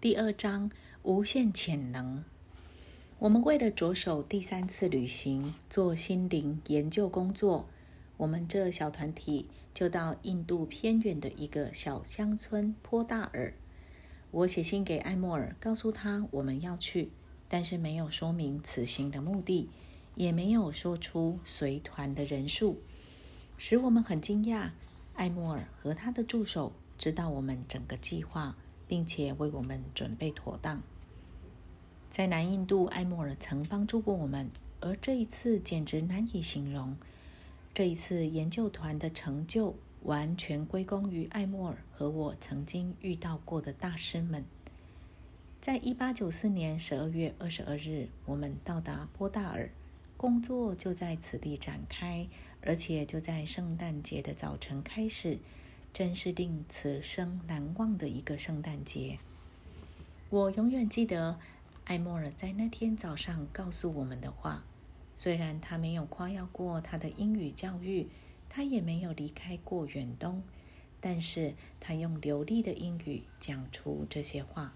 第二章无限潜能。我们为了着手第三次旅行做心灵研究工作，我们这小团体就到印度偏远的一个小乡村坡大尔。我写信给艾莫尔，告诉他我们要去，但是没有说明此行的目的，也没有说出随团的人数，使我们很惊讶。艾莫尔和他的助手知道我们整个计划，并且为我们准备妥当。在南印度，艾莫尔曾帮助过我们，而这一次简直难以形容。这一次研究团的成就完全归功于艾莫尔和我曾经遇到过的大师们。在一八九四年十二月二十二日，我们到达波大尔，工作就在此地展开。而且就在圣诞节的早晨开始，真是令此生难忘的一个圣诞节。我永远记得艾莫尔在那天早上告诉我们的话。虽然他没有夸耀过他的英语教育，他也没有离开过远东，但是他用流利的英语讲出这些话。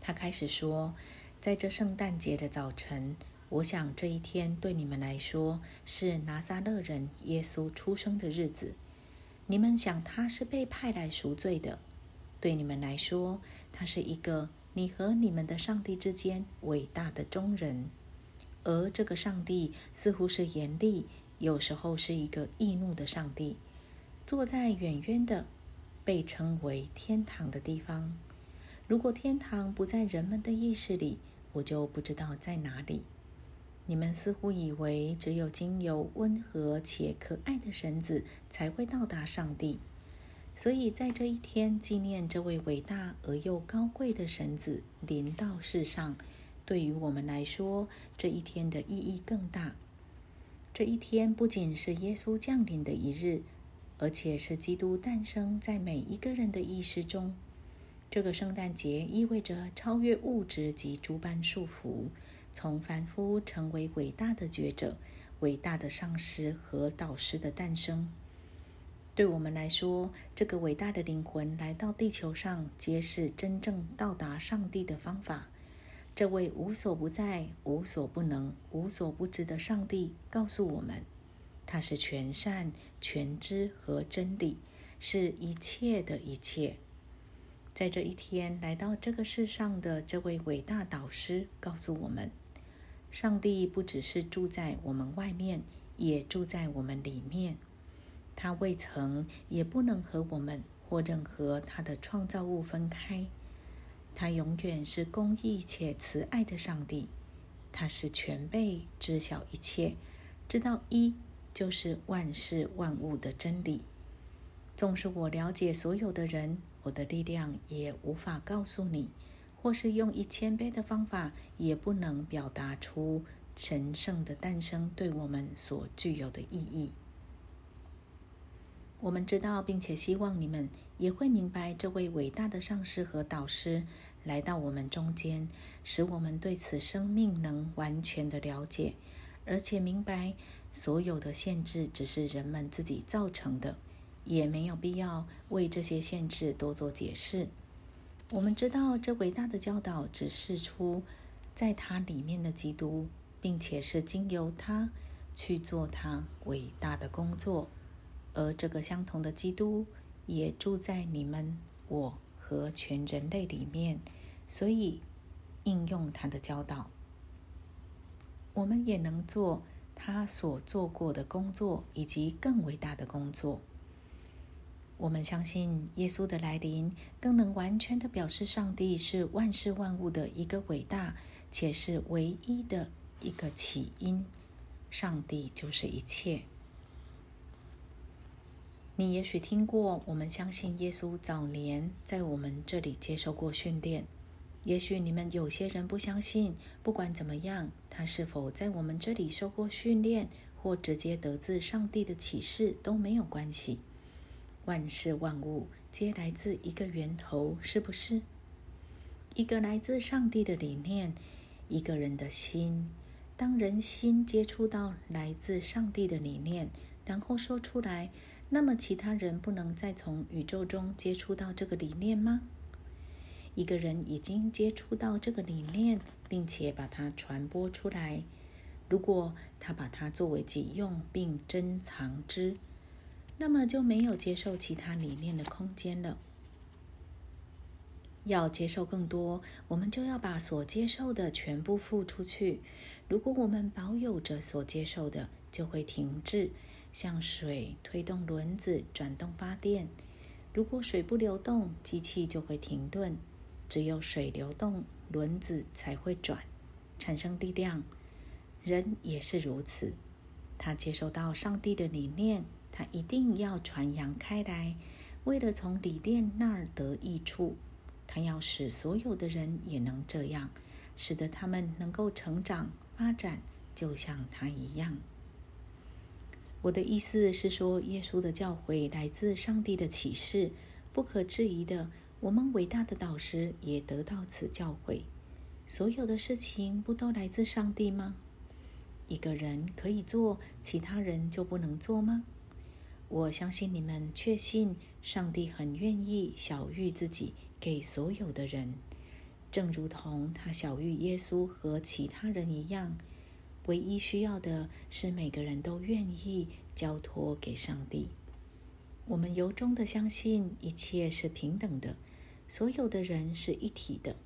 他开始说，在这圣诞节的早晨。我想这一天对你们来说是拿撒勒人耶稣出生的日子。你们想他是被派来赎罪的，对你们来说，他是一个你和你们的上帝之间伟大的中人。而这个上帝似乎是严厉，有时候是一个易怒的上帝，坐在远远的被称为天堂的地方。如果天堂不在人们的意识里，我就不知道在哪里。你们似乎以为只有经由温和且可爱的绳子才会到达上帝，所以在这一天纪念这位伟大而又高贵的绳子临到世上。对于我们来说，这一天的意义更大。这一天不仅是耶稣降临的一日，而且是基督诞生在每一个人的意识中。这个圣诞节意味着超越物质及诸般束缚。从凡夫成为伟大的觉者、伟大的上师和导师的诞生，对我们来说，这个伟大的灵魂来到地球上，揭示真正到达上帝的方法。这位无所不在、无所不能、无所不知的上帝告诉我们，他是全善、全知和真理，是一切的一切。在这一天来到这个世上的这位伟大导师告诉我们。上帝不只是住在我们外面，也住在我们里面。他未曾，也不能和我们或任何他的创造物分开。他永远是公义且慈爱的上帝。他是全备，知晓一切，知道一就是万事万物的真理。纵使我了解所有的人，我的力量也无法告诉你。或是用一千倍的方法，也不能表达出神圣的诞生对我们所具有的意义。我们知道，并且希望你们也会明白，这位伟大的上师和导师来到我们中间，使我们对此生命能完全的了解，而且明白所有的限制只是人们自己造成的，也没有必要为这些限制多做解释。我们知道，这伟大的教导指示出在它里面的基督，并且是经由他去做他伟大的工作，而这个相同的基督也住在你们、我和全人类里面，所以应用他的教导，我们也能做他所做过的工作，以及更伟大的工作。我们相信耶稣的来临，更能完全的表示上帝是万事万物的一个伟大且是唯一的一个起因。上帝就是一切。你也许听过，我们相信耶稣早年在我们这里接受过训练。也许你们有些人不相信，不管怎么样，他是否在我们这里受过训练，或直接得自上帝的启示都没有关系。万事万物皆来自一个源头，是不是？一个来自上帝的理念，一个人的心。当人心接触到来自上帝的理念，然后说出来，那么其他人不能再从宇宙中接触到这个理念吗？一个人已经接触到这个理念，并且把它传播出来。如果他把它作为己用并珍藏之，那么就没有接受其他理念的空间了。要接受更多，我们就要把所接受的全部付出去。如果我们保有着所接受的，就会停滞，像水推动轮子转动发电。如果水不流动，机器就会停顿。只有水流动，轮子才会转，产生力量。人也是如此，他接受到上帝的理念，他一定要传扬开来，为了从理念那儿得益处。他要使所有的人也能这样，使得他们能够成长发展，就像他一样。我的意思是说，耶稣的教诲来自上帝的启示，不可质疑的。我们伟大的导师也得到此教诲。所有的事情不都来自上帝吗？一个人可以做，其他人就不能做吗？我相信你们确信上帝很愿意小谕自己给所有的人，正如同他小谕耶稣和其他人一样。唯一需要的是每个人都愿意交托给上帝。我们由衷的相信一切是平等的。所有的人是一体的。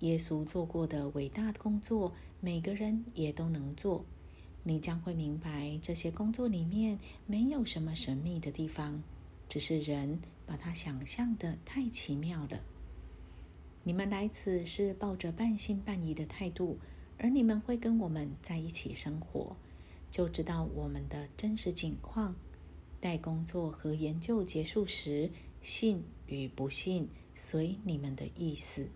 耶稣做过的伟大的工作，每个人也都能做。你将会明白，这些工作里面没有什么神秘的地方，只是人把它想象的太奇妙了。你们来此是抱着半信半疑的态度，而你们会跟我们在一起生活，就知道我们的真实情况。待工作和研究结束时，信与不信。随你们的意思。